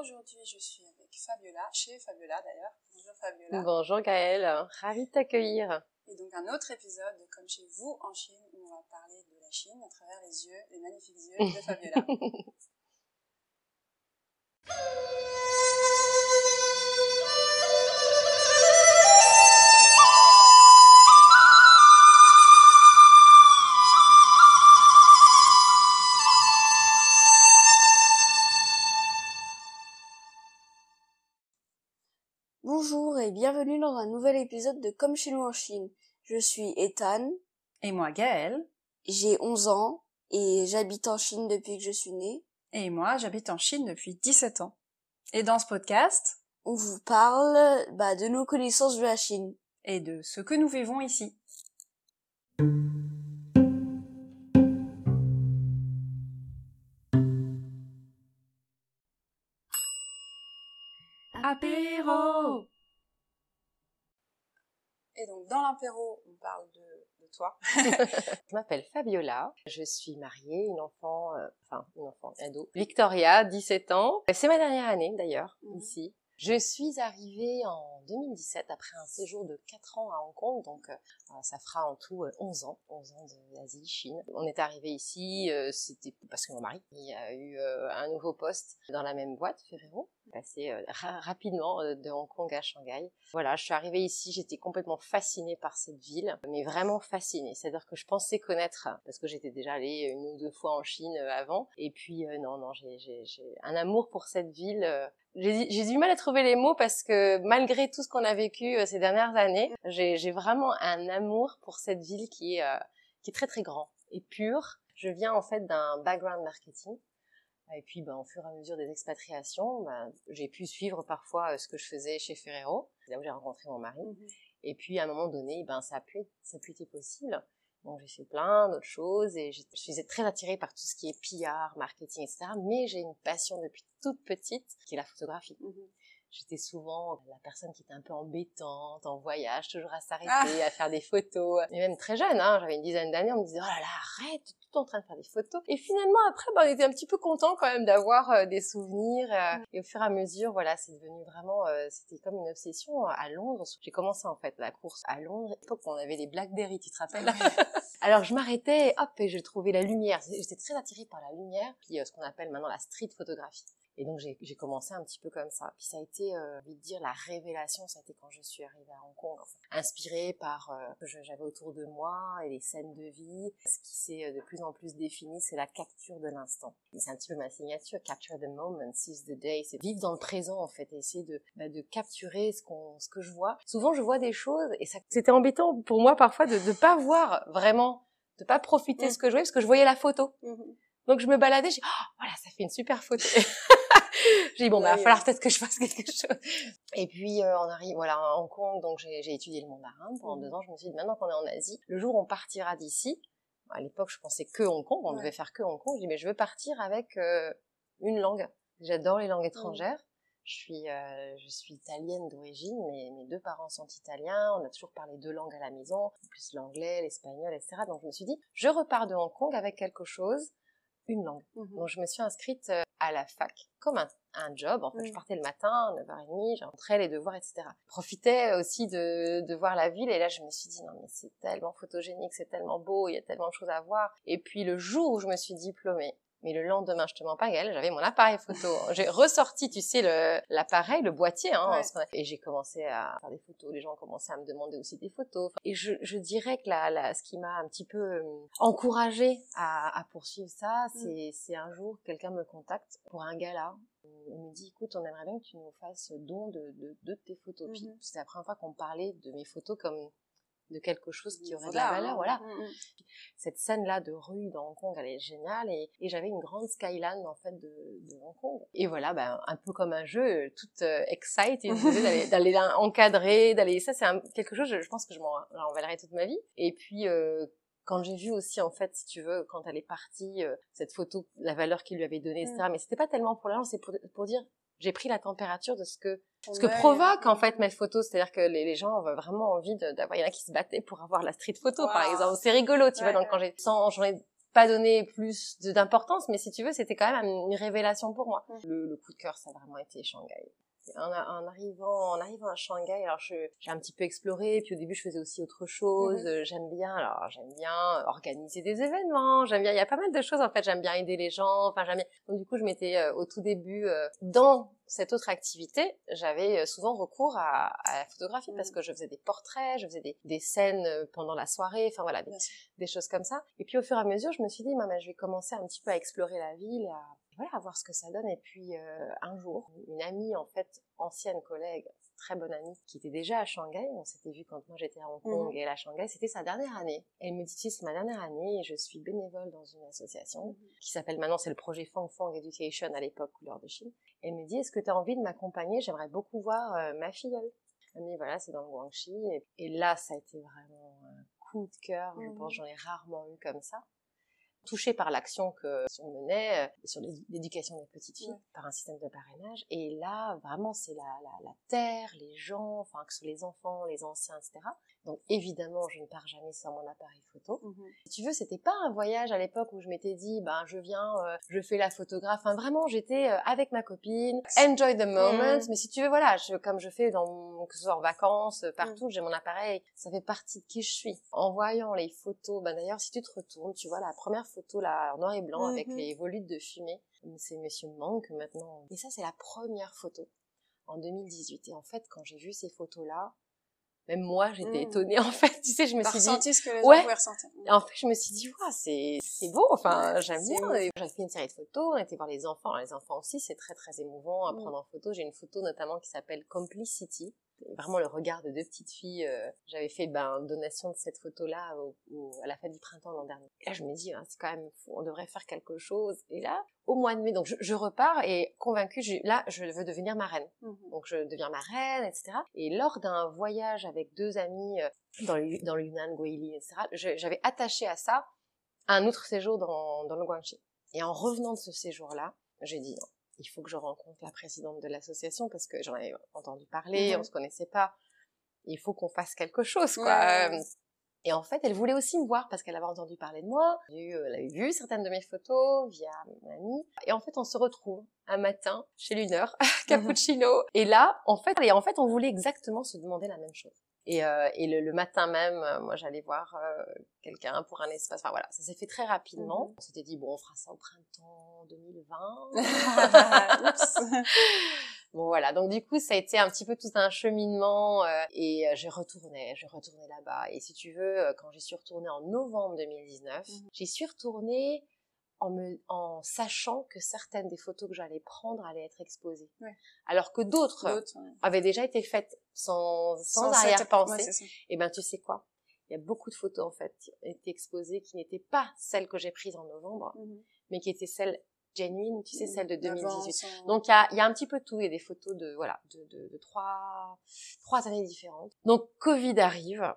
aujourd'hui je suis avec Fabiola, chez Fabiola d'ailleurs. Bonjour Fabiola. Bonjour Gaëlle, ravi de t'accueillir. Et donc un autre épisode de Comme chez vous en Chine où on va parler de la Chine à travers les yeux, les magnifiques yeux de Fabiola. bienvenue dans un nouvel épisode de Comme chez nous en Chine. Je suis Ethan, Et moi Gaëlle. j'ai 11 ans et j'habite en Chine depuis que je suis née. Et moi j'habite en Chine depuis 17 ans. Et dans ce podcast, On vous parle bah, de nos connaissances de la Chine. et de ce que nous vivons ici. Apéro Et donc dans l'apéro, on parle de, de toi. Je m'appelle Fabiola, je suis mariée, une enfant, euh, enfin une enfant ado, Victoria, 17 ans. C'est ma dernière année d'ailleurs, Mhm. ici. Je suis arrivée en 2017 après un séjour de 4 ans à Hong Kong, donc euh, ça fera en tout euh, 11 ans, 11 ans d'Asie, Chine. On est arrivé ici, euh, c'était parce que mon mari il a eu euh, un nouveau poste dans la même boîte, Ferrero, passé euh, ra- rapidement euh, de Hong Kong à Shanghai. Voilà, je suis arrivée ici, j'étais complètement fascinée par cette ville, mais vraiment fascinée. C'est-à-dire que je pensais connaître, parce que j'étais déjà allée une ou deux fois en Chine euh, avant, et puis euh, non, non, j'ai un amour pour cette ville. euh, j'ai du mal à trouver les mots parce que malgré tout ce qu'on a vécu euh, ces dernières années, j'ai vraiment un amour pour cette ville qui est, euh, qui est très très grand et pur. Je viens en fait d'un background marketing. Et puis, ben, au fur et à mesure des expatriations, ben, j'ai pu suivre parfois euh, ce que je faisais chez Ferrero, là où j'ai rencontré mon mari. Et puis, à un moment donné, ben, ça a pu, ça a pu être possible. Donc, j'ai fait plein d'autres choses et je suis très attirée par tout ce qui est PR, marketing, etc. Mais j'ai une passion depuis toute petite, qui est la photographie. J'étais souvent la personne qui était un peu embêtante, en voyage, toujours à s'arrêter, Ah. à faire des photos. Et même très jeune, hein, j'avais une dizaine d'années, on me disait, oh là là, arrête, tu es tout le temps en train de faire des photos. Et finalement, après, ben, on était un petit peu content quand même d'avoir euh, des souvenirs. euh, Et au fur et à mesure, voilà, c'est devenu vraiment, euh, c'était comme une obsession à Londres. J'ai commencé en fait la course à Londres. À l'époque, on avait les Blackberry, tu te rappelles? Alors je m'arrêtais, hop, et je trouvais la lumière. J'étais très attirée par la lumière, puis euh, ce qu'on appelle maintenant la street photographie. Et donc j'ai commencé un petit peu comme ça. Puis ça a été, euh, envie de dire, la révélation, ça a été quand je suis arrivée à Hong Kong, en fait. inspirée par euh, ce que je- j'avais autour de moi et les scènes de vie. Ce qui s'est euh, de plus en plus défini, c'est la capture de l'instant. Et C'est un petit peu ma signature, capture the moment, seize the day. C'est vivre dans le présent en fait, et essayer de, bah, de capturer ce qu'on, ce que je vois. Souvent je vois des choses et ça, c'était embêtant pour moi parfois de ne pas voir vraiment, de pas profiter de ce que je voyais parce que je voyais la photo. Donc je me baladais, j'ai dit, oh, voilà, ça fait une super photo. j'ai dit, bon, bah, il va falloir peut-être que je fasse quelque chose. Et puis, euh, on arrive, voilà, à Hong Kong, donc j'ai j'ai étudié le mandarin pendant Mhm. deux ans. Je me suis dit, maintenant qu'on est en Asie, le jour où on partira d'ici, à l'époque, je pensais que Hong Kong, on Ouais. devait faire que Hong Kong. Je dis, mais je veux partir avec euh, une langue. J'adore les langues étrangères. Je suis, euh, je suis italienne d'origine, mais mes deux parents sont italiens. On a toujours parlé deux langues à la maison, en plus l'anglais, l'espagnol, etc. Donc je me suis dit, je repars de Hong Kong avec quelque chose, une langue. Donc je me suis inscrite euh, à la fac comme un, un job. En fait, je Mm. partais le matin, 9h30, j'entrais les devoirs, etc. Je profitais aussi de, de voir la ville et là je me suis dit non mais c'est tellement photogénique, c'est tellement beau, il y a tellement de choses à voir. Et puis le jour où je me suis diplômée, mais le lendemain, je te mens pas, Gaëlle, j'avais mon appareil photo. J'ai ressorti, tu sais, l'appareil, le, boîtier, hein, Ouais. et j'ai commencé à faire des photos. Les gens ont commencé à me demander aussi des photos. Et je, je dirais que la, la, ce qui m'a un petit peu euh, encouragée à, à poursuivre ça, c'est c'est un jour, quelqu'un me contacte pour un gala. Il me dit, écoute, on aimerait bien que tu nous fasses don de, de, de tes photos. Puis Mhm. C'était la première fois qu'on me parlait de mes photos comme de quelque chose qui aurait de la valeur, hein. voilà Mm, mm. cette scène-là de rue dans Hong Kong, elle est géniale et, et j'avais une grande skyline en fait de, de Hong Kong. Et voilà, ben, un peu comme un jeu, toute euh, excited d'aller encadrer, d'aller ça c'est quelque chose, je, je pense que je m'en envalerai toute ma vie. Et puis euh, quand j'ai vu aussi en fait, si tu veux, quand elle est partie, euh, cette photo, la valeur qu'il lui avait donnée, etc. Mais c'était pas tellement pour l'argent, c'est pour, pour dire j'ai pris la température de ce que ce que provoque en fait mes photos, c'est-à-dire que les, les gens ont vraiment envie d'avoir. Il y en a qui se battaient pour avoir la street photo, par exemple. C'est rigolo, tu Ouais, vois. Donc ouais. quand j'ai 100, j'en ai pas donné plus d'importance, mais si tu veux, c'était quand même une révélation pour moi. Le, le coup de cœur, ça a vraiment été Shanghai. En, en arrivant, en arrivant à Shanghai, alors je- j'ai un petit peu exploré, puis au début je faisais aussi autre chose. Mhm. Euh, J'aime bien, alors j'aime bien organiser des événements, j'aime bien, il y a pas mal de choses en fait. J'aime bien aider les gens, enfin j'aime bien. Donc du coup je m'étais euh, au tout début euh, dans cette autre activité, j'avais euh, souvent recours à, à la photographie parce Mhm. que je faisais des portraits, je faisais des, des scènes euh, pendant la soirée, enfin voilà, des, des choses comme ça. Et puis au fur et à mesure, je me suis dit, maman, je vais commencer un petit peu à explorer la ville, à, voilà, à voir ce que ça donne. Et puis euh, un jour, une amie, en fait, ancienne collègue, très bonne amie, qui était déjà à Shanghai, on s'était vu quand moi j'étais à Hong Kong Mhm. et elle à Shanghai, c'était sa dernière année. Elle me dit, tu sais, c'est ma dernière année et je suis bénévole dans une association Mhm. qui s'appelle maintenant, c'est le projet Fang Fang Education à l'époque, couleur de Chine. Elle me dit, est-ce que tu as envie de m'accompagner? J'aimerais beaucoup voir euh, ma filleule. Elle me dit, voilà, c'est dans le Guangxi. Et, et là, ça a été vraiment un coup de cœur. Je Mhm. pense j'en ai rarement eu comme ça. Touchée par l'action que on menait euh, sur l'édu- l'éducation des petites filles Ouais. par un système de parrainage. Et là, vraiment, c'est la, la, la terre, les gens, enfin, que ce soit les enfants, les anciens, etc. Donc, évidemment, je ne pars jamais sans mon appareil photo. Mhm. Si tu veux, c'était pas un voyage à l'époque où je m'étais dit, ben, je viens, euh, je fais la photographe. Enfin, vraiment, j'étais euh, avec ma copine, enjoy the moment. Mhm. Mais si tu veux, voilà, je, comme je fais dans, mon- que ce soit en vacances, euh, partout, j'ai mon appareil. Ça fait partie de qui je suis. En voyant les photos, ben d'ailleurs, si tu te retournes, tu vois la première photo là, en noir et blanc, avec Mhm. les volutes de fumée. C'est Monsieur Manque maintenant. Et ça, c'est la première photo en 2018. Et en fait, quand j'ai vu ces photos-là, même moi, j'étais Mhm. étonnée. En fait, tu sais, je me suis dit, ce que les Ouais. gens en fait, je me suis dit, ouais, c'est, c'est beau, enfin, Ouais, j'aime bien. J'avais fait une série de photos, on était voir les enfants. Les enfants aussi, c'est très, très émouvant à Mm. prendre en photo. J'ai une photo notamment qui s'appelle Complicity. Vraiment le regard de deux petites filles. euh, J'avais fait ben, donation de cette photo-là au- au- à la fête du printemps l'an dernier. Et là, je me dis, ah, c'est quand même fou, on devrait faire quelque chose. Et là, au mois de mai, donc je, je repars et convaincue, je- là, je veux devenir marraine. Mhm. Donc je deviens marraine, etc. Et lors d'un voyage avec deux amis euh, dans le, dans le Yunnan, Guili, etc., j'avais attaché à ça un autre séjour dans, dans le Guangxi. Et en revenant de ce séjour-là, j'ai dit non, il faut que je rencontre la présidente de l'association parce que j'en avais entendu parler, Mhm. on se connaissait pas. Il faut qu'on fasse quelque chose, quoi. Euh, Et en fait, elle voulait aussi me voir parce qu'elle avait entendu parler de moi. J'ai eu- Elle avait vu certaines de mes photos via mon amie. Et en fait, on se retrouve un matin chez Luneur, cappuccino. Et là, en fait, et en fait, on voulait exactement se demander la même chose. Et, euh, et le, le matin même, euh, moi, j'allais voir euh, quelqu'un pour un espace. Enfin voilà, ça s'est fait très rapidement. Mhm. On s'était dit bon, on fera ça au printemps 2020. Oups. Bon voilà, donc du coup ça a été un petit peu tout un cheminement euh, et je retournais, je retournais là-bas. Et si tu veux, quand j'y suis retournée en novembre 2019, Mhm. j'y suis retournée en me, en sachant que certaines des photos que j'allais prendre allaient être exposées, Ouais. alors que d'autres ouais. avaient déjà été faites sans, sans, cette- arrière-pensée. ouais, et ben tu sais quoi? Il y a beaucoup de photos en fait qui ont été exposées qui n'étaient pas celles que j'ai prises en novembre, Mhm. mais qui étaient celles genuines, tu sais, celles de 2018. D'avance, en- Donc il y a, y a un petit peu tout, il y a des photos de voilà de, de, de trois trois années différentes. Donc Covid arrive.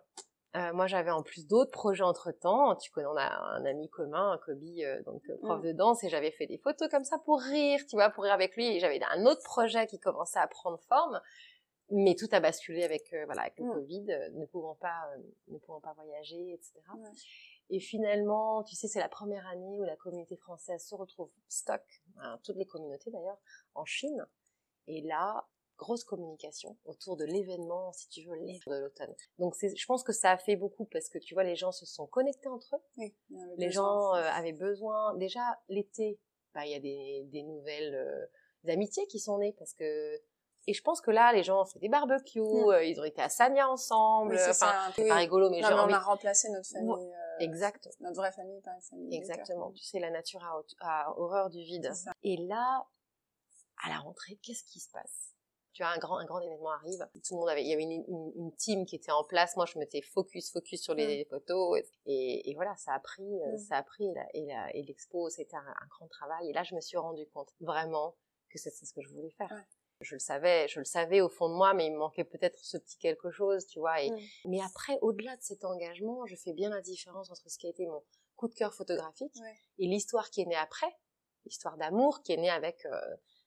Euh, moi j'avais en plus d'autres projets entre temps. Tu connais, on a un ami commun, Kobe, euh, donc euh, prof Mm. de danse, et j'avais fait des photos comme ça pour rire, tu vois, pour rire avec lui. Et j'avais un autre projet qui commençait à prendre forme, mais tout a basculé avec euh, voilà avec le Mm. Covid, euh, ne pouvant pas ne pouvant pas voyager, etc. Et finalement, tu sais, c'est la première année où la communauté française se retrouve stock, hein, toutes les communautés d'ailleurs, en Chine. Et là, grosse communication autour de l'événement, si tu veux, de l'automne. Donc je pense que ça a fait beaucoup parce que tu vois, les gens se sont connectés entre eux. Oui, Les gens euh, avaient besoin. Déjà, l'été, bah, il y a des, des nouvelles euh, amitiés qui sont nées parce que. Et je pense que là, les gens ont fait des barbecues, Mm. euh, ils ont été à Sanya ensemble. Oui, c'est enfin, ça. c'est Oui. pas rigolo, mais Non, genre, mais on a remplacé notre famille, euh, exact. notre vraie famille par une famille. Exactement. Tu sais, la nature a, a horreur du vide. Et là, à la rentrée, qu'est-ce qui se passe? Tu as un grand, un grand événement arrive. Tout le monde avait, il y avait une, une, une team qui était en place. Moi, je m'étais focus, focus sur les photos. Et, et voilà, ça a pris, euh, Mm. ça a pris. Et l'expo, c'était un, un grand travail. Et là, je me suis rendu compte vraiment que c'est ce que je voulais faire. Ouais. Je le savais, je le savais au fond de moi, mais il me manquait peut-être ce petit quelque chose, tu vois. Et, Mm. Mais après, au-delà de cet engagement, je fais bien la différence entre ce qui a été mon coup de cœur photographique Ouais. et l'histoire qui est née après, l'histoire d'amour qui est née avec euh,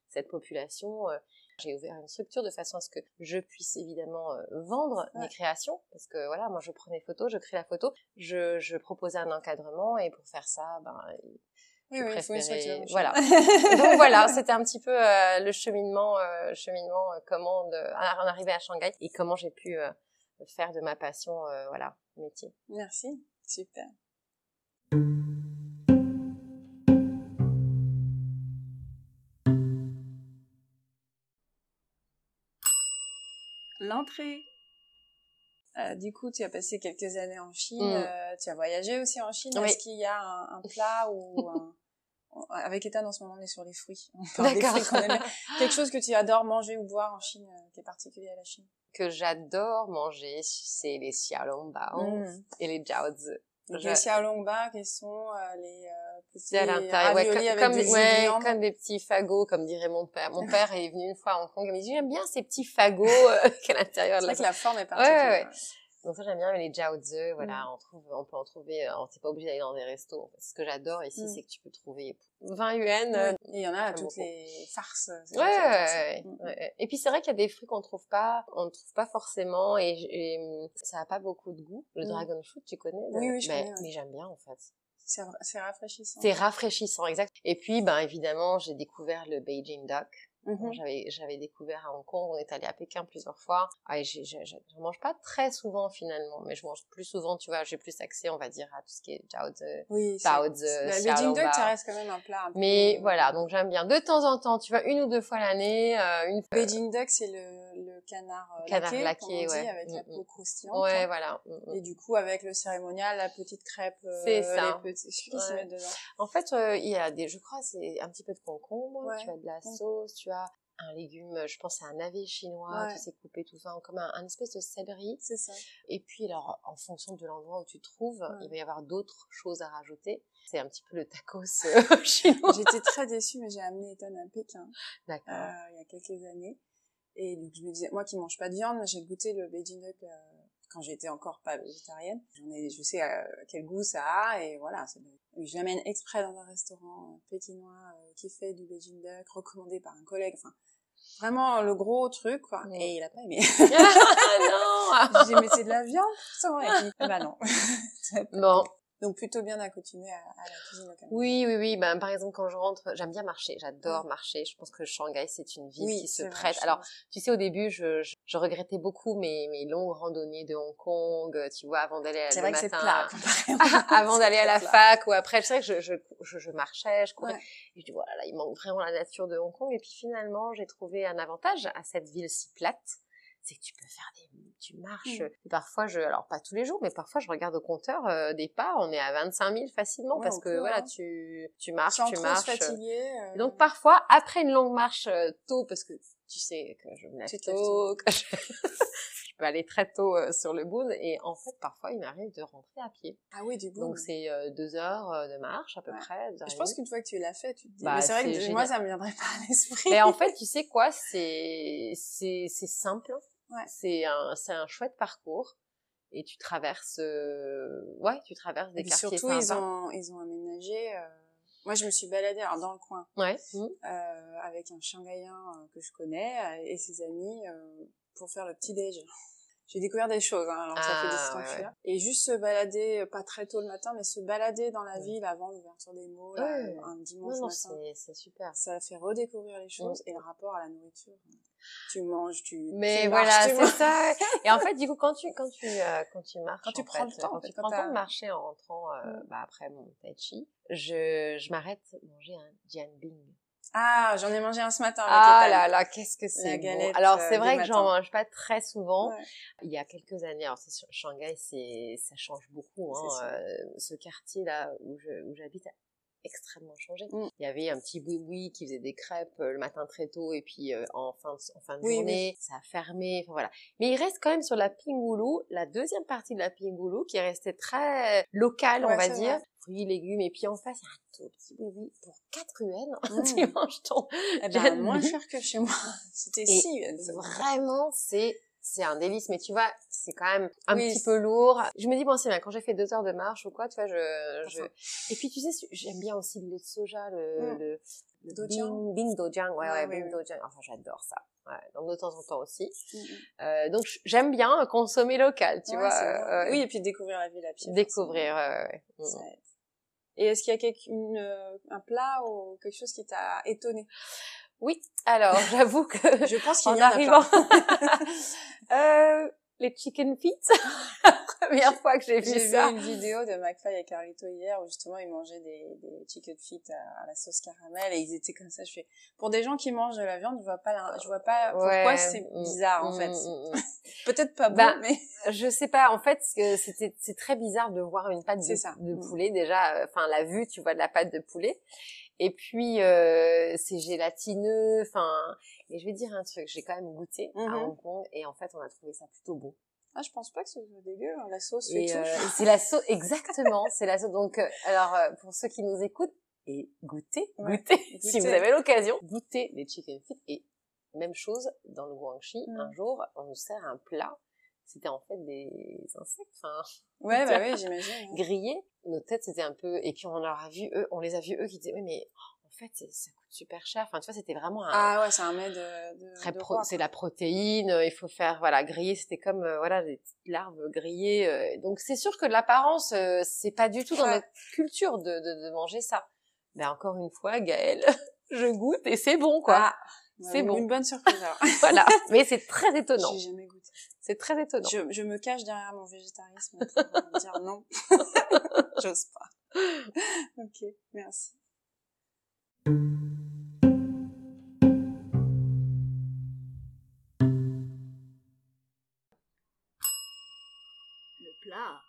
cette population. euh, j'ai ouvert une structure de façon à ce que je puisse évidemment euh, vendre Ouais. mes créations parce que voilà moi je prends mes photos je crée la photo je, je proposais un encadrement et pour faire ça ben Oui, je oui, voilà donc voilà c'était un petit peu euh, le cheminement euh, cheminement euh, comment de, en arriver à Shanghai et comment j'ai pu faire de ma passion voilà métier Merci, super. L'entrée. Euh, du coup, tu as passé quelques années en Chine. Mm. euh, tu as voyagé aussi en Chine. Oui. Est-ce qu'il y a un, un plat ou un... Avec Ethan, en ce moment, on est sur les fruits. Bien. Quelque chose que tu adores manger ou boire en Chine, euh, qui est particulier à la Chine? que j'adore manger c'est les xiaolongbao Mm. et les jiaozi Je- les xiaolongbao, qui sont les C'est à l'intérieur, ouais, comme, des ouais, comme des petits fagots, comme dirait mon père. Mon père est venu une fois à Hong Kong, il m'a dit j'aime bien ces petits fagots euh, qu'à l'intérieur C'est de vrai la que la forme est ouais, particulière. ouais. Donc ça j'aime bien mais les jiaozi, voilà, Mm. on trouve, on peut en trouver. euh, t'es pas obligé d'aller dans des restos. En. Ce que j'adore ici, Mm. c'est que tu peux trouver 20 yuan. euh, Ouais. Il y en a à toutes beaucoup. les farces. c'est Ouais, ouais, ouais, ouais. Et puis c'est vrai qu'il y a des fruits qu'on trouve pas, on ne trouve pas forcément et, hum, ça a pas beaucoup de goût. Le Mm. dragon fruit, tu connais? Oui, oui, je mais, connais, ouais. mais j'aime bien en fait. C'est ra- c'est rafraîchissant. C'est rafraîchissant, exact. Et puis, ben évidemment, j'ai découvert le Beijing Duck. Mhm. J'avais j'avais découvert à Hong Kong. On est allé à Pékin plusieurs fois. Ah, je mange pas très souvent finalement, mais je mange plus souvent. Tu vois, j'ai plus accès, on va dire, à tout ce qui est jiaozi, Oui, Le Beijing duck, ça reste quand même un plat un peu... Mais voilà, donc j'aime bien. De temps en temps, tu vois, une ou deux fois l'année, euh, une. Beijing duck, c'est le canard, euh, Canard laqué, laqué, dit, avec la Mm, peau croustillante. Ouais, hein. voilà. Mm, mm. Et du coup, avec le cérémonial, la petite crêpe, euh, C'est ça. les petits, s'ils Ouais. mettent dedans. En fait, euh, il y a des, je crois, c'est un petit peu de concombre, Ouais. tu as de la Mm. sauce, tu as un légume, je pense à un navet chinois, tu sais, coupé tout ça, en comme un, un espèce de céleri. C'est ça. Et puis, alors, en fonction de l'endroit où tu te trouves, Ouais. il va y avoir d'autres choses à rajouter. C'est un petit peu le tacos euh, chinois. J'étais très déçue, mais j'ai amené Ethan à Pékin, D'accord. euh, il y a quelques années. Et donc, je me disais, moi qui mange pas de viande, j'ai goûté le Beijing duck euh, quand j'étais encore pas végétarienne. J'en ai, je sais euh, quel goût ça a, et voilà. le- Je l'amène exprès dans un restaurant euh, pékinois euh, qui fait du Beijing duck, recommandé par un collègue. Enfin, vraiment le gros truc, quoi. Et il a pas aimé. ah non J'ai mais c'est de la viande, pourtant. Et puis, bah non. Bon, Donc plutôt bien accoutumé à, à la cuisine locale. oui, oui, oui. Ben, par exemple, quand je rentre, j'aime bien marcher. J'adore marcher. Je pense que Shanghai, c'est une ville Oui, qui se prête. Alors. Tu sais, au début, je, je, je regrettais beaucoup mes, mes longues randonnées de Hong Kong, euh, tu vois, avant d'aller à c'est le vrai que plat. avant d'aller à la plat. fac ou après, c'est vrai que je, je, je, marchais, je courais. Ouais. Et je dis, voilà, là, il manque vraiment la nature de Hong Kong. Et puis finalement, j'ai trouvé un avantage à cette ville si plate. C'est que tu peux faire des, tu marches. Mm. Et parfois, je, alors pas tous les jours, mais parfois je regarde au compteur euh, des pas, on est à 25 000 facilement Ouais, parce que voilà, hein. tu, tu marches, Sans tu marches. se fatiguer. euh, donc parfois, après une longue marche euh, tôt, parce que tu sais que je me lève tôt, que je... je peux aller très tôt euh, sur le bout, et en fait parfois il m'arrive de rentrer à pied. Ah oui, du coup. Donc c'est euh, deux heures euh, de marche à peu Ouais. près. Je pense qu'une fois que tu l'as fait, tu te dis. Bah, mais c'est vrai que moi, ça me viendrait pas à l'esprit. Mais en fait, tu sais quoi, c'est c'est c'est simple. Ouais. C'est un c'est un chouette parcours. Et tu traverses, euh, ouais, tu traverses des Et quartiers surtout, ils ont, ils ont aménagé. euh, Moi, je me suis baladée alors, dans le coin Ouais. euh, avec un Shanghaïen euh, que je connais euh, et ses amis euh, pour faire le petit déj. J'ai découvert des choses, hein, alors ça fait des Ah, temps que ouais, je suis ouais. là. Et juste se balader, pas très tôt le matin, mais se balader dans la ville avant l'ouverture des malls, un dimanche Non, non, matin. c'est c'est super. Ça fait redécouvrir les choses et le rapport à la nourriture. Tu manges, tu. Mais tu voilà, marches, c'est ça. Et en fait, du coup, quand tu quand tu euh, quand tu marches, Quand tu en prends le temps, quand fait, tu quand prends le temps de marcher en rentrant, euh, Mm. bah après mon tai chi, je je m'arrête manger un jianbing. Ah, j'en ai mangé un ce matin avec Ah là là, qu'est-ce que c'est bon. Alors euh, c'est vrai que j'en mange pas très souvent. Ouais. Il y a quelques années, alors c'est Shanghai, c'est ça change beaucoup. Hein, euh, ce quartier là où j'habite extrêmement changé. Mm. Il y avait un petit boui-boui qui faisait des crêpes euh, le matin très tôt et puis euh, en fin de, en fin de Oui, journée, ça a fermé. Enfin voilà. Mais il reste quand même sur la Pingoulou, la deuxième partie de la Pingoulou qui est restée très locale, on va dire. vrai. Fruits, légumes et puis en face, il y a un tout petit boui-boui pour 4 yuan. Mm. tu manges ton Eh ben, moins cher que chez moi. C'était si. euh, Vraiment, c'est c'est un délice, mais tu vois, c'est quand même un Oui, petit peu lourd. Je me dis bon, c'est bien quand j'ai fait deux heures de marche ou quoi, tu vois, je, je... Et puis tu sais, j'aime bien aussi le lait de soja, le, Mm. le, le Dojang. Bing, Bing Dojang, ouais, Ah, ouais, oui, Bing oui. Dojang. Enfin, j'adore ça. Ouais, donc de temps en temps aussi. Mm, mm. Euh, donc j'aime bien consommer local, tu Ouais, vois. euh, oui, et puis découvrir la ville à pied. découvrir. ouais, ouais, ouais. ça. Et est-ce qu'il y a quelque, une, euh, un plat ou quelque chose qui t'a étonné? Oui. Alors, j'avoue que Je pense qu'il en y en a arrivant, euh, les chicken feet. Première fois que j'ai vu J'ai ça. vu une vidéo de McFly et Carlito hier où justement ils mangeaient des, des chicken feet à, à la sauce caramel et ils étaient comme ça. Je fais pour des gens qui mangent de la viande, je vois pas, la- je vois pas pourquoi Ouais, c'est mm, bizarre en mm, fait. mm. Peut-être pas bon, Bah, mais Je sais pas, en fait, c'était c'est très bizarre de voir une pâte de, C'est ça. de poulet déjà, euh, enfin la vue, tu vois, de la pâte de poulet. Et puis euh, c'est gélatineux, enfin. Et je vais dire un truc, j'ai quand même goûté à Hong Kong et en fait on a trouvé ça plutôt bon. Ah, je pense pas que ce soit dégueu. hein, La sauce Et euh, c'est la sauce, exactement, c'est la sauce. Donc euh, alors euh, pour ceux qui nous écoutent, et goûtez, Ouais, goûtez, si vous avez l'occasion, goûtez les chicken feet. Et même chose dans le Guangxi, Mm. un jour on nous sert un plat. C'était en fait des insectes, enfin Ouais, bah oui, j'imagine. grillés. Nos têtes c'était un peu et puis on leur a vu eux, on les a vus eux qui disaient oui mais en fait ça coûte super cher. Enfin tu vois c'était vraiment un Ah ouais, c'est un mets de, de, très pro- c'est la protéine. euh, Il faut faire voilà griller. C'était comme euh, voilà des petites larves grillées. euh, donc c'est sûr que l'apparence euh, c'est pas du tout dans Ouais. notre culture de, de, de manger ça. Mais encore une fois Gaëlle, je goûte et c'est bon quoi. Ah, C'est une- bon. Une bonne surprise alors. Voilà. Mais c'est très étonnant. J'ai jamais goûté. C'est très étonnant. Je, je me cache derrière mon végétarisme pour dire non. J'ose pas. Ok, merci. Le plat.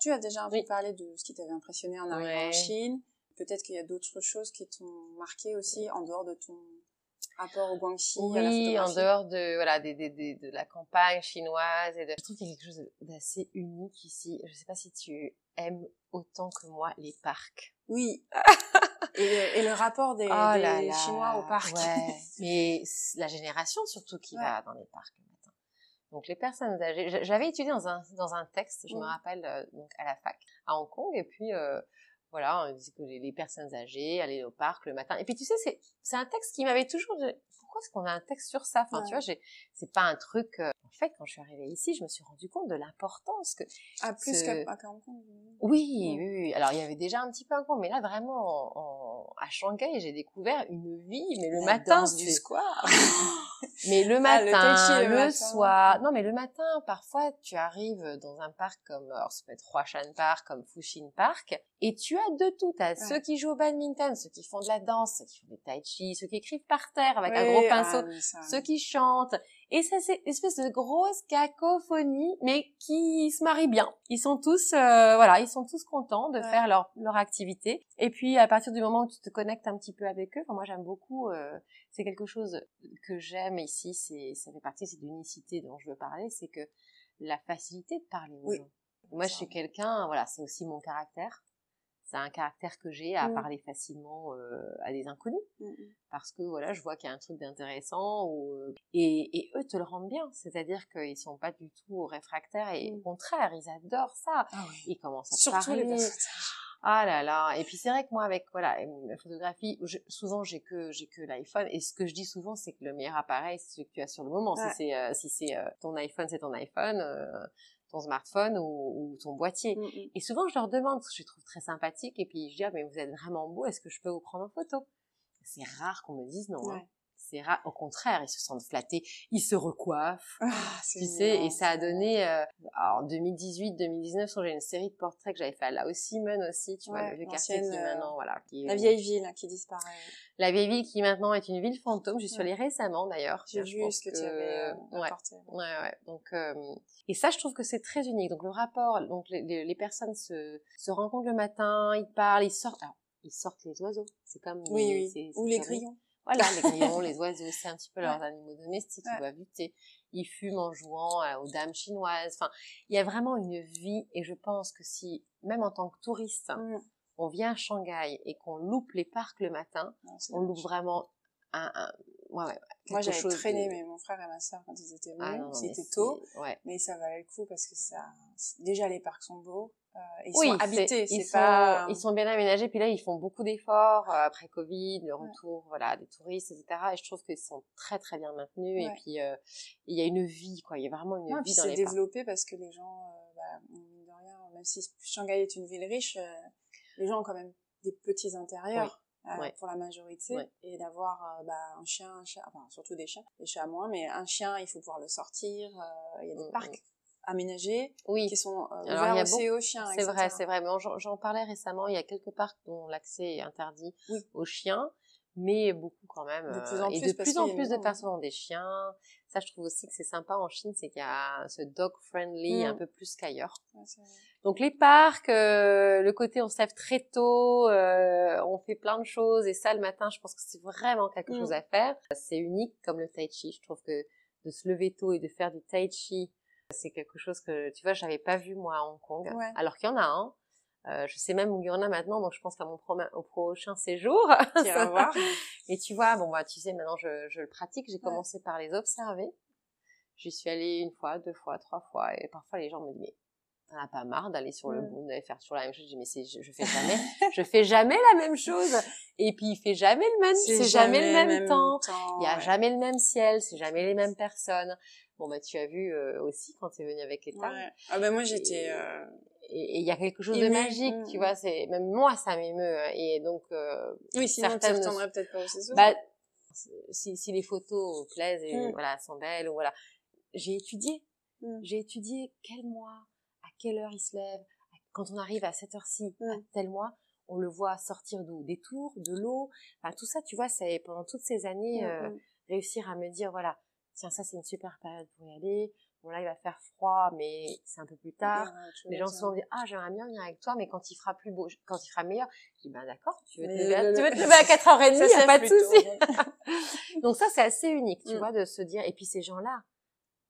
Tu as déjà un peu Oui. parlé de ce qui t'avait impressionné en arrivant Ouais. en Chine. Peut-être qu'il y a d'autres choses qui t'ont marqué aussi en dehors de ton rapport au Guangxi, à la Oui, en dehors de voilà des, des, des- de la campagne chinoise et de... je trouve qu'il y a quelque chose d'assez unique ici. Je sais pas si tu aimes autant que moi les parcs. Oui. et, le, et le rapport des, Oh des là là, Chinois au parc. Ouais. Mais la génération surtout qui Ouais. va dans les parcs le matin. Donc les personnes âgées, j'avais étudié dans un dans un texte, je me Mm. rappelle euh, donc à la fac à Hong Kong et puis euh, voilà, on disait que les, les personnes âgées allaient au parc le matin. Et puis tu sais c'est c'est un texte qui m'avait toujours dit, pourquoi est-ce qu'on a un texte sur ça? Enfin Ouais. tu vois, c'est pas un truc euh, fait quand je suis arrivée ici, je me suis rendu compte de l'importance que Ah, plus Ce- qu'à Hong Kong. oui, oui, oui. Alors, il y avait déjà un petit peu un coin, mais là, vraiment, en, en- à Shanghai, j'ai découvert une vie, mais le La matin, du square. mais le Ah, le matin, le, le matin. soir. Non, mais le matin, parfois, tu arrives dans un parc comme, alors, ça peut être Huashan Park, comme Fushin Park, et tu as de tout. T'as ceux qui jouent au badminton, ceux qui font de la danse, ceux qui font des tai chi, ceux qui écrivent par terre avec un gros ah, pinceau, ceux qui chantent. Et ça, c'est une espèce de grosse cacophonie, mais qui se marie bien. Ils sont tous, euh, voilà, ils sont tous contents de Ouais. faire leur, leur activité. Et puis, à partir du moment où tu te connectes un petit peu avec eux, enfin, moi, j'aime beaucoup, euh, c'est quelque chose que j'aime ici, c'est, ça fait partie de cette unicité dont je veux parler, c'est que la facilité de parler aux Oui. gens. Moi, je suis quelqu'un, voilà, c'est aussi mon caractère. C'est un caractère que j'ai à Mm. parler facilement euh, à des inconnus Mm, mm. parce que voilà, je vois qu'il y a un truc d'intéressant ou euh, et, et eux te le rendent bien, c'est-à-dire qu'ils sont pas du tout réfractaires et au contraire, ils adorent ça. Ah oui. Ils commencent à Surtout les parler. personnes. Ah là là, et puis c'est vrai que moi avec voilà la photographie, je- souvent j'ai que j'ai que l'iPhone et ce que je dis souvent c'est que le meilleur appareil c'est celui que tu as sur le moment. Ouais. Si c'est euh, si c'est euh, ton iPhone, c'est ton iPhone, euh, ton smartphone ou, ou ton boîtier. Mm, mm. Et souvent, je leur demande, que je trouve très sympathique, et puis je dis, ah, mais vous êtes vraiment beau, est-ce que je peux vous prendre en photo? C'est rare qu'on me dise non. hein. C'est rare. Au contraire, ils se sentent flattés, ils se recoiffent. Ah, Tu sais, et ça a donné, euh, en 2018, 2019, j'ai une série de portraits que j'avais fait à Lao Simon aussi, tu vois, le vieux quartier qui euh, maintenant, voilà. Qui La vieille ville hein, qui disparaît. La vieille ville qui maintenant est une ville fantôme. J'y suis allée récemment d'ailleurs. J'ai vu ce que, tu avais euh, ouais. apporté. Ouais, ouais. Donc, euh, et ça, je trouve que c'est très unique. Donc, le rapport, donc les, personnes se, se rencontrent le matin, ils parlent, ils sortent. Alors, ils sortent les oiseaux. C'est comme Oui, les- oui. Ou les grillons. Voilà, les grillons, les oiseaux, c'est un petit peu leurs animaux domestiques. Ils doivent lutter. Ils fument en jouant euh, aux dames chinoises. Enfin, il y a vraiment une vie. Et je pense que si, même en tant que touriste, Mm. on vient à Shanghai et qu'on loupe les parcs le matin, Non, c'est on loupe vraiment un, un ouais, ouais, Moi, j'avais traîné de- mais mon frère et ma soeur quand ils étaient venus. Ah non, mais C'était c'est- tôt, Ouais. mais ça valait le coup parce que ça. Déjà, les parcs sont beaux. euh, ils oui, sont c'est- habités, ils c'est sont, pas. ils sont bien aménagés. Puis là, ils font beaucoup d'efforts euh, après Covid, le Ouais. retour, voilà, des touristes, etc. Et je trouve qu'ils sont très très bien maintenus. Ouais. Et puis euh, il y a une vie, quoi. Il y a vraiment une Ouais, vie dans c'est les parcs. développé parce que les gens, euh, bah, de rien, même si Shanghai est une ville riche, euh, les gens ont quand même des petits intérieurs euh, Ouais. pour la majorité. Ouais. Et d'avoir euh, bah, un chien, un chat, enfin surtout des chiens, des chats moins, mais un chien, il faut pouvoir le sortir. euh, Il y a des Mm, parcs aménagés Oui, qui sont ouverts aussi aux chiens. c'est vrai, c'est vrai. Mais j'en j'en parlais récemment. Il y a quelques parcs dont l'accès est interdit Oui. aux chiens, mais beaucoup quand même. De euh, plus en et plus, de parce plus en plus de personnes ont des chiens. Ça, je trouve aussi que c'est sympa en Chine, c'est qu'il y a ce dog friendly Mm. un peu plus qu'ailleurs. Ouais. Donc les parcs, euh, le côté on se lève très tôt, euh, on fait plein de choses et ça le matin, je pense que c'est vraiment quelque Mm. chose à faire. C'est unique comme le tai chi. Je trouve que de se lever tôt et de faire du tai chi, c'est quelque chose que tu vois, j'avais pas vu moi à Hong Kong. Ouais. Alors qu'il y en a un. Euh, je sais même où il y en a maintenant, donc je pense qu'à mon pro- au prochain séjour. Tu iras voir. Et tu vois, bon bah tu sais, maintenant je, je le pratique. J'ai Ouais. commencé par les observer. J'y suis allée une fois, deux fois, trois fois, et parfois les gens me disent mais t'en as pas marre d'aller sur le Mm. bout, d'aller faire toujours la même chose? Je dis mais c'est, je, je fais jamais, je fais jamais la même chose. Et puis il fait jamais le même, c'est jamais, le même, temps. Il y a ouais. jamais le même ciel, c'est jamais les mêmes personnes. Bon bah tu as vu euh, aussi quand tu es venu avec Eta. Ouais. Ah ben moi j'étais. euh, Et il y a quelque chose de magique, Mm, tu mm. vois. C'est même moi ça m'émeut. hein. Et donc euh, Oui, sinon tu certaines- retournerais peut-être pas au CESO. bah, si, si les photos plaisent et Mm. voilà sont belles ou voilà j'ai étudié Mm. j'ai étudié quel mois à quelle heure il se lève quand on arrive à cette heure-ci à tel mois on le voit sortir d'où? Des tours de l'eau? Enfin tout ça tu vois c'est pendant toutes ces années euh, réussir à me dire voilà tiens ça c'est une super période pour y aller bon là il va faire froid mais c'est un peu plus tard les gens ça. souvent disent ah j'aimerais bien venir avec toi mais quand il fera plus beau quand il fera meilleur je dis ben d'accord tu veux te lever à, tu veux te lever à 4h30 Ça, y a pas de souci donc ça, c'est assez unique, tu Mm. vois, de se dire. Et puis ces gens-là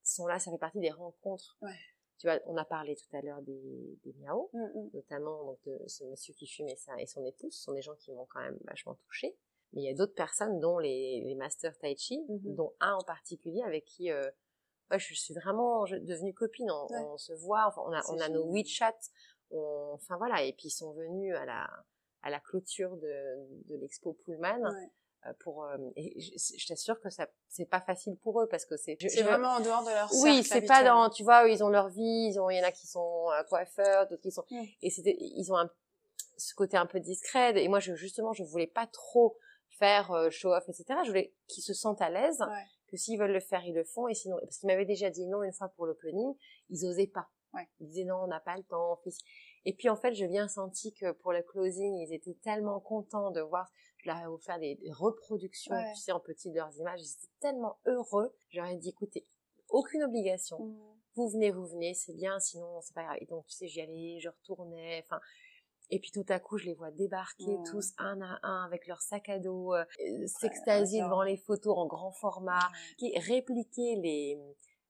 sont là, ça fait partie des rencontres. Ouais. Tu vois, on a parlé tout à l'heure des, des miaos, Mm, mm. notamment donc de ce monsieur qui fume et, sa- et son épouse. Ce sont des gens qui m'ont quand même vachement touchée. Mais il y a d'autres personnes, dont les, les masters tai chi, Mhm. dont un en particulier avec qui euh, ouais, je suis vraiment devenue copine. On, Ouais. on se voit, enfin, on a, on a nos. WeChat. on- Enfin voilà, et puis ils sont venus à la à la clôture de, de l'expo Pullman Ouais. euh, pour euh, et je, je t'assure que ça c'est pas facile pour eux parce que c'est C'est vraiment en dehors de leur oui c'est pas dans tu vois ils ont leur vie ils ont il y en a qui sont euh, coiffeurs d'autres qui sont et c'était ils ont un, ce côté un peu discret et moi je justement je voulais pas trop faire euh, show off etc je voulais qu'ils se sentent à l'aise Ouais. que s'ils veulent le faire ils le font et sinon parce qu'ils m'avaient déjà dit non une fois pour l'opening ils osaient pas Ouais. ils disaient non on n'a pas le temps et puis en fait je viens senti que pour le closing ils étaient tellement contents de voir je leur ai offert des, des reproductions Ouais. tu sais en petit de leurs images ils étaient tellement heureux je leur ai dit écoutez aucune obligation Mm. vous venez, vous venez, c'est bien, sinon c'est pas grave. Et donc, tu sais, j'y allais, je retournais, enfin. Et puis tout à coup, je les vois débarquer Ouais. tous un à un avec leur sac à dos, euh, Ouais, s'extasier devant les photos en grand format, Ouais. qui- répliquer les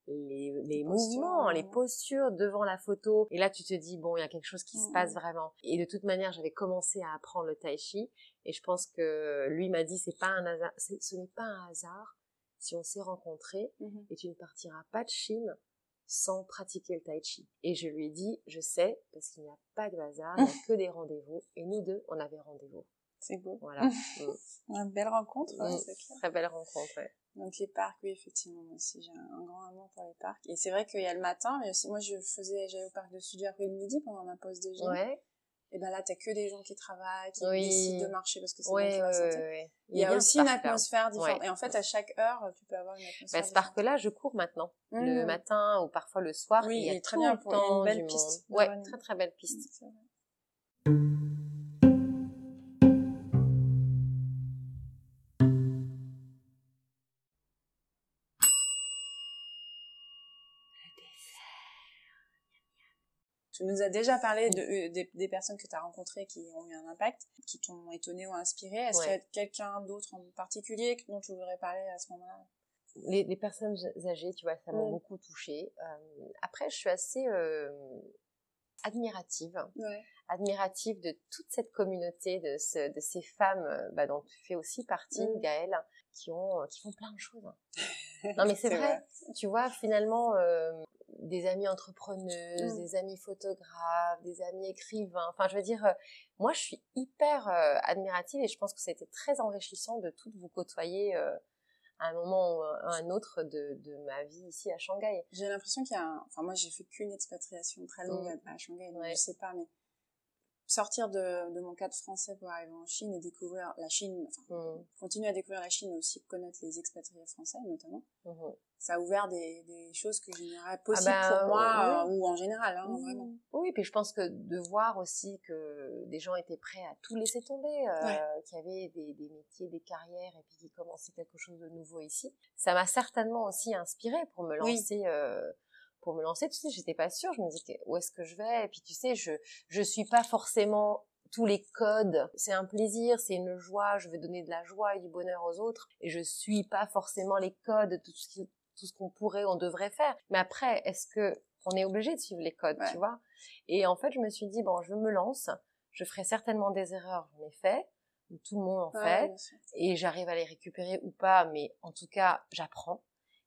les, les mouvements, les postures devant la photo. Et là, tu te dis bon, il y a quelque chose qui se passe vraiment. Et de toute manière, j'avais commencé à apprendre le tai chi, et je pense que lui m'a dit c'est pas un hasard, ce n'est pas un hasard si on s'est rencontrés Mhm. et tu ne partiras pas de Chine sans pratiquer le tai chi. Et je lui ai dit, je sais, parce qu'il n'y a pas de hasard, il n'y a que des rendez-vous. Et nous deux, on avait rendez-vous. C'est beau. Voilà. Mm. Une belle rencontre, ouais, Mm. c'est clair. Très belle rencontre. ouais. Donc les parcs, oui, effectivement, moi aussi, j'ai un, un grand amour pour les parcs. Et c'est vrai qu'il y a le matin, mais aussi, moi, je faisais, j'allais au parc de Sud-Rue le midi pendant ma pause déjeuner. Ouais. Et ben là, t'as que des gens qui travaillent, qui Oui. décident de marcher parce que c'est Ouais, ouais, ouais. Il y a aussi une atmosphère différente. Et en fait, à chaque heure, tu peux avoir une atmosphère Bah, ce différente. parc-là, je cours maintenant. Le Mhm. matin ou parfois le soir. Oui, il y a très bien pour- une belle piste Ouais, très très belle piste. Tu nous as déjà parlé de, euh, des, des personnes que tu as rencontrées qui ont eu un impact, qui t'ont étonné ou inspiré. Est-ce Ouais. qu'il y a quelqu'un d'autre en particulier dont tu voudrais parler à ce moment-là? Les, les personnes âgées, tu vois, ça m'a Mm. beaucoup touchée. Euh, après, je suis assez euh, admirative. Ouais. admirative de toute cette communauté, de, ce, de ces femmes bah, dont tu fais aussi partie, Mm. Gaëlle, qui, ont, qui font plein de choses. Non mais c'est vrai. tu vois, finalement, euh, des amis entrepreneuses, Mm. des amis photographes, des amis écrivains. Enfin, je veux dire, euh, moi, je suis hyper euh, admirative et je pense que ça a été très enrichissant de toutes vous côtoyer euh, à un moment ou à un autre de, de ma vie ici à Shanghai. J'ai l'impression qu'il y a un... Enfin, moi, j'ai fait qu'une expatriation très longue Mm. à Shanghai, donc Ouais. je sais pas, mais sortir de, de mon cadre français pour arriver en Chine et découvrir la Chine, enfin, Mhm, continuer à découvrir la Chine mais aussi connaître les expatriés français, notamment, mhm. ça a ouvert des, des choses que j'ignorais possibles ben, pour moi, oui. euh, ou en général, hein, Mhm. vraiment. Oui, puis je pense que de voir aussi que des gens étaient prêts à tout laisser tomber, euh, Ouais. qu'il y avait des, des métiers, des carrières, et puis qui commençaient quelque chose de nouveau ici, ça m'a certainement aussi inspiré pour me Oui. lancer. euh, pour me lancer, tu sais, j'étais pas sûre. Je me disais où est-ce que je vais? Et puis tu sais, je je suis pas forcément tous les codes. C'est un plaisir, c'est une joie. Je veux donner de la joie et du bonheur aux autres. Et je suis pas forcément les codes, tout ce qui, tout ce qu'on pourrait, on devrait faire. Mais après, est-ce que on est obligé de suivre les codes, Ouais. tu vois? Et en fait, je me suis dit bon, je me lance. Je ferai certainement des erreurs. J'en ai fait. Tout le monde en Ouais, fait et j'arrive à les récupérer ou pas, mais en tout cas, j'apprends.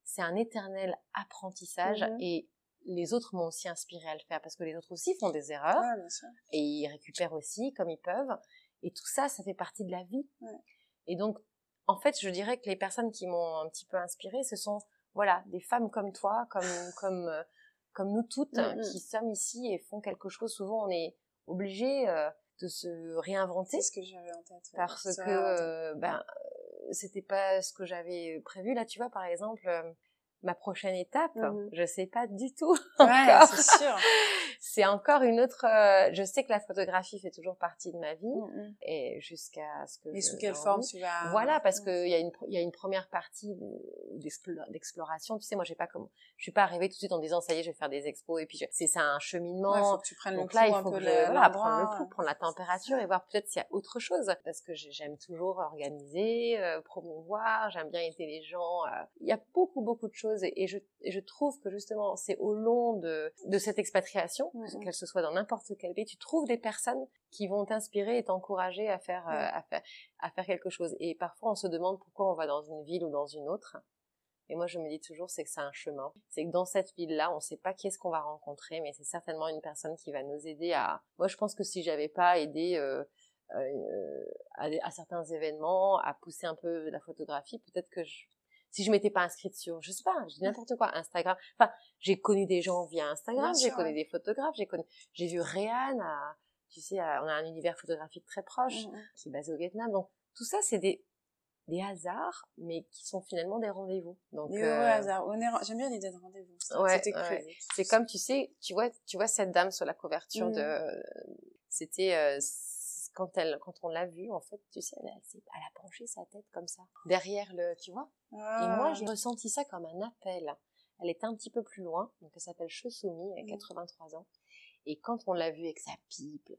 C'est un éternel apprentissage Mhm. et les autres m'ont aussi inspiré à le faire parce que les autres aussi font des erreurs Ouais, bien sûr. et ils récupèrent aussi comme ils peuvent. Et tout ça, ça fait partie de la vie. Ouais. Et donc, en fait, je dirais que les personnes qui m'ont un petit peu inspirée, ce sont, voilà, des femmes comme toi, comme, comme, euh, comme nous toutes, Mhm. qui sommes ici et font quelque chose. Souvent, on est obligé euh, de se réinventer C'est ce que j'avais en tête. ouais. parce que euh, ben c'était pas ce que j'avais prévu. Là tu vois par exemple euh, ma prochaine étape Mhm. je sais pas du tout Ouais, c'est sûr. c'est encore une autre euh, je sais que la photographie fait toujours partie de ma vie Mhm. et jusqu'à ce que Mais sous quelle forme tu vas... voilà parce que il y a une il y a une première partie de- d'explo- d'exploration tu sais moi j'ai pas comme je suis pas arrivée tout de suite en disant ça y est je vais faire des expos et puis je- c'est ça un cheminement Ouais, faut que tu prennes donc le là, il faut que je, voilà, prendre le pouls, prendre la température et voir peut-être s'il y a autre chose. Parce que j'ai- j'aime toujours organiser, euh, promouvoir, j'aime bien aider les gens. euh. Il y a beaucoup, beaucoup de choses et, et je, et je trouve que justement, c'est au long de, de cette expatriation, qu'elle se soit dans n'importe quel pays, tu trouves des personnes qui vont t'inspirer et t'encourager à faire, euh, Ouais. à faire, à faire quelque chose. Et parfois, on se demande pourquoi on va dans une ville ou dans une autre. Et moi, je me dis toujours, c'est que c'est un chemin. C'est que dans cette ville-là, on ne sait pas qui est-ce qu'on va rencontrer, mais c'est certainement une personne qui va nous aider à. Moi, je pense que si j'avais pas aidé euh, euh, à, à certains événements, à pousser un peu la photographie, peut-être que je... si je m'étais pas inscrite sur, je sais pas, je dis n'importe quoi, Instagram. Enfin, j'ai connu des gens via Instagram, j'ai connu ouais. des photographes, j'ai connu, j'ai vu Réan, à- tu sais, à- on a un univers photographique très proche Mhm. qui est basé au Vietnam. Donc tout ça, c'est des des hasards, mais qui sont finalement des rendez-vous. Donc Des euh, hasards. J'aime bien l'idée de rendez-vous. Ouais, C'était ouais. c'est comme tu sais, tu vois, tu vois cette dame sur la couverture de, c'était euh, quand elle, quand on l'a vue, en fait, tu sais, elle, elle, s'est- elle a penché sa tête comme ça derrière le, tu vois. Et Ah. moi, j'ai ressenti ça comme un appel. Elle était un petit peu plus loin, donc elle s'appelle Chesumi, elle a Mhm. 83 ans. Et quand on l'a vue avec sa pipe, là,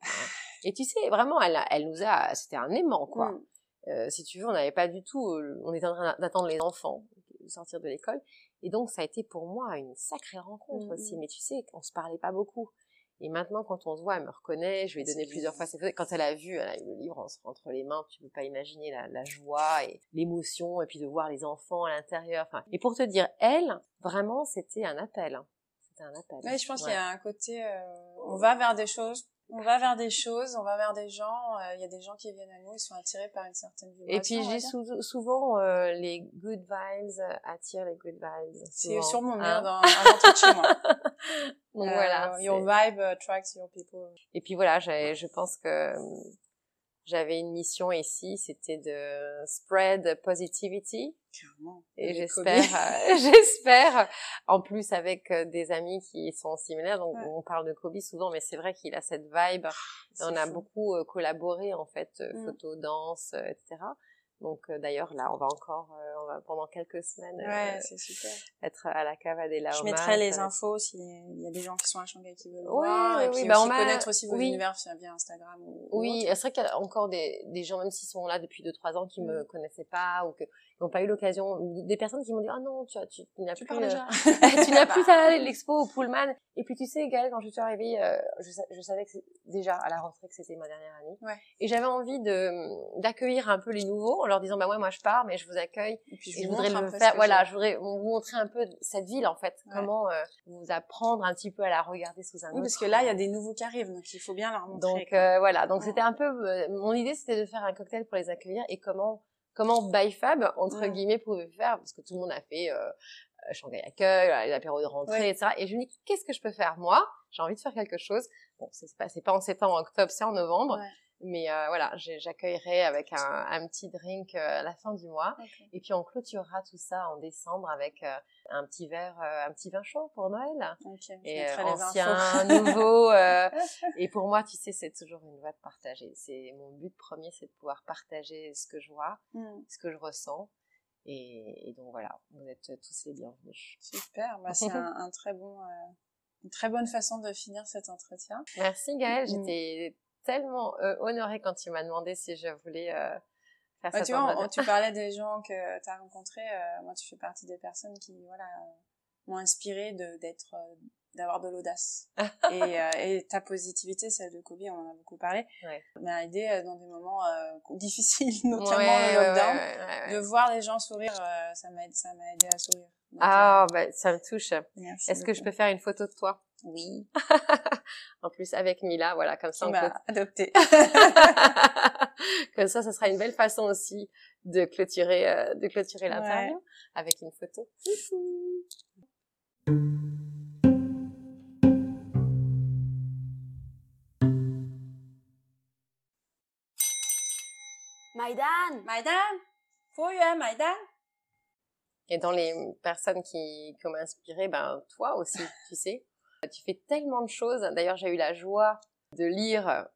et tu sais, vraiment, elle, elle nous a, c'était un aimant, quoi. Mhm. Euh, si tu veux, on n'avait pas du tout, on était en train d'attendre les enfants de sortir de l'école. Et donc, ça a été pour moi une sacrée rencontre Mhm. aussi. Mais tu sais, on se parlait pas beaucoup. Et maintenant, quand on se voit, elle me reconnaît. Je lui ai donné plusieurs fois ses photos. Quand elle a vu, elle a eu le livre en- entre les mains. Tu peux pas imaginer la, la joie et l'émotion. Et puis de voir les enfants à l'intérieur. Enfin, et pour te dire, elle, vraiment, c'était un appel. hein. C'était un appel. Ouais, je pense Ouais. qu'il y a un côté, euh, on va vers des choses, on va vers des choses, on va vers des gens. euh, Il y a des gens qui viennent à nous, ils sont attirés par une certaine vibration. Et puis j'ai sou- souvent euh, les good vibes euh, attirent les good vibes. C'est mon mur hein? dans un moi. Donc Euh, voilà. Your c'est- vibe attracts your people. Et puis voilà, je pense que euh, j'avais une mission ici, c'était de spread positivity. Clairement. Et j'espère, euh, j'espère, en plus avec euh, des amis qui sont similaires. Donc Ouais. on parle de Kobe souvent, mais c'est vrai qu'il a cette vibe. C'est on a beaucoup euh, collaboré en fait, euh, Mm. photo, danse, etc. Donc euh, d'ailleurs là, on va encore, euh, on va pendant quelques semaines euh, Ouais, c'est super. être à la cave des Je mettrai les infos s'il y a des gens qui sont à Shanghai qui veulent Oui, voir. oui, et oui, puis bah, aussi on connaître aussi vos univers via, Instagram ou, ou Oui, c'est vrai qu'il y a encore des, des gens, même s'ils sont là depuis 2-3 ans, qui me Mm. connaissaient pas ou qui n'ont pas eu l'occasion, des personnes qui m'ont dit, ah non, tu, tu, tu n'as plus, parles euh, tu n'as plus à à l'expo au Pullman. Et puis tu sais, Gaëlle, quand je suis arrivée, euh, je, je savais que déjà à la rentrée que c'était ma dernière année. Ouais. Et j'avais envie de d'accueillir un peu les nouveaux en leur disant, bah ouais, moi je pars, mais je vous accueille. Et puis je, Et je voudrais le faire, voilà, je voudrais vous montrer un peu cette ville en fait, Ouais. comment euh, vous apprendre un petit peu à la regarder sous un Oui, autre. parce que là, il y a des nouveaux qui arrivent, donc il faut bien leur montrer. Donc euh, voilà, donc Ouais. c'était un peu euh, mon idée, c'était de faire un cocktail pour les accueillir et comment comment ByFab entre Ouais. guillemets pouvait faire? Parce que tout le monde a fait euh, euh, Shanghai accueil, les apéros de rentrée, Ouais. etc. Et je me dis qu'est-ce que je peux faire? Moi J'ai envie de faire quelque chose. Bon, c'est pas c'est pas en septembre, en octobre, c'est en novembre. Ouais. Mais euh, voilà, j'accueillerai avec un, un petit drink euh, à la fin du mois. Et puis on clôturera tout ça en décembre avec euh, un petit verre, euh, un petit vin chaud pour Noël. Ok, je Et ancien, nouveau. euh, et pour moi, tu sais, c'est toujours une voie de partager. C'est mon but premier, c'est de pouvoir partager ce que je vois, Hmm, ce que je ressens. Et, et donc voilà, vous êtes tous les bienvenus. Super, bah, c'est un, un très bon, euh, une très bonne façon de finir cet entretien. Merci Gaëlle, Mm. j'étais tellement euh, honorée quand tu m'as demandé si je voulais euh, faire Ouais, cet tu vois, on- tu parlais des gens que tu as rencontrés. euh, moi, tu fais partie des personnes qui, voilà, m'ont inspiré de d'être, d'avoir de l'audace. et, euh, et ta positivité, celle de Kobe, on en a beaucoup parlé, Ouais. m'a aidé dans des moments euh, difficiles, notamment Ouais, le lockdown. ouais. De voir les gens sourire, euh, ça m'a aidé, ça m'a aidé à sourire. Donc, Ah, bah, ça me touche. Est-ce que je peux faire une photo de toi? Oui. En plus, avec Mila, voilà, comme ça, on peut m'a adopté. Comme ça, ça sera une belle façon aussi de clôturer, euh, de clôturer l'interview Ouais. avec une photo. Maïdan Maïdan, aller, Maïdan. Et dans les personnes qui, qui m'ont inspiré, ben toi aussi, tu sais, tu fais tellement de choses. D'ailleurs, j'ai eu la joie de lire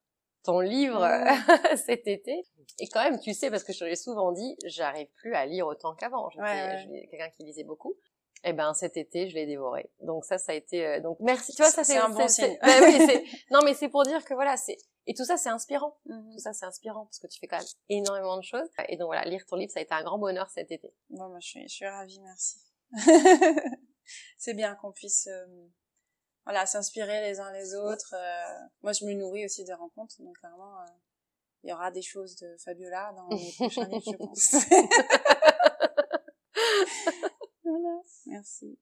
ton livre cet été. Et quand même, tu sais, parce que je te l'ai souvent dit, j'arrive plus à lire autant qu'avant. J'étais Ouais, ouais. j'étais quelqu'un qui lisait beaucoup. Et ben cet été, je l'ai dévoré. Donc ça, ça a été. euh, donc merci. Tu vois, ça C'est un bon signe. ben oui, non, mais c'est pour dire que voilà, c'est et tout ça, c'est inspirant. Mhm. Tout ça, c'est inspirant parce que tu fais quand même énormément de choses. Et donc voilà, lire ton livre, ça a été un grand bonheur cet été. Bon, moi, je suis, je suis ravie, merci. c'est bien qu'on puisse, euh, voilà, s'inspirer les uns les autres. euh. moi, je me nourris aussi des rencontres, donc clairement, euh, il y aura des choses de Fabiola dans les prochains livres, je pense. voilà, merci.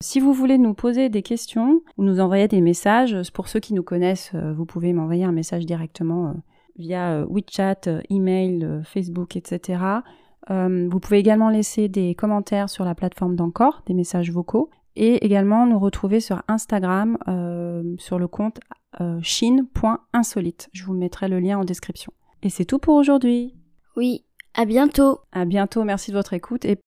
Si vous voulez nous poser des questions ou nous envoyer des messages, pour ceux qui nous connaissent, euh, vous pouvez m'envoyer un message directement via euh, WeChat, euh, email, euh, Facebook, etc. Euh, vous pouvez également laisser des commentaires sur la plateforme d'Encore, des messages vocaux, et également nous retrouver sur Instagram euh, sur le compte euh, chine.insolite. Je vous mettrai le lien en description. Et c'est tout pour aujourd'hui. Oui, à bientôt À bientôt, merci de votre écoute et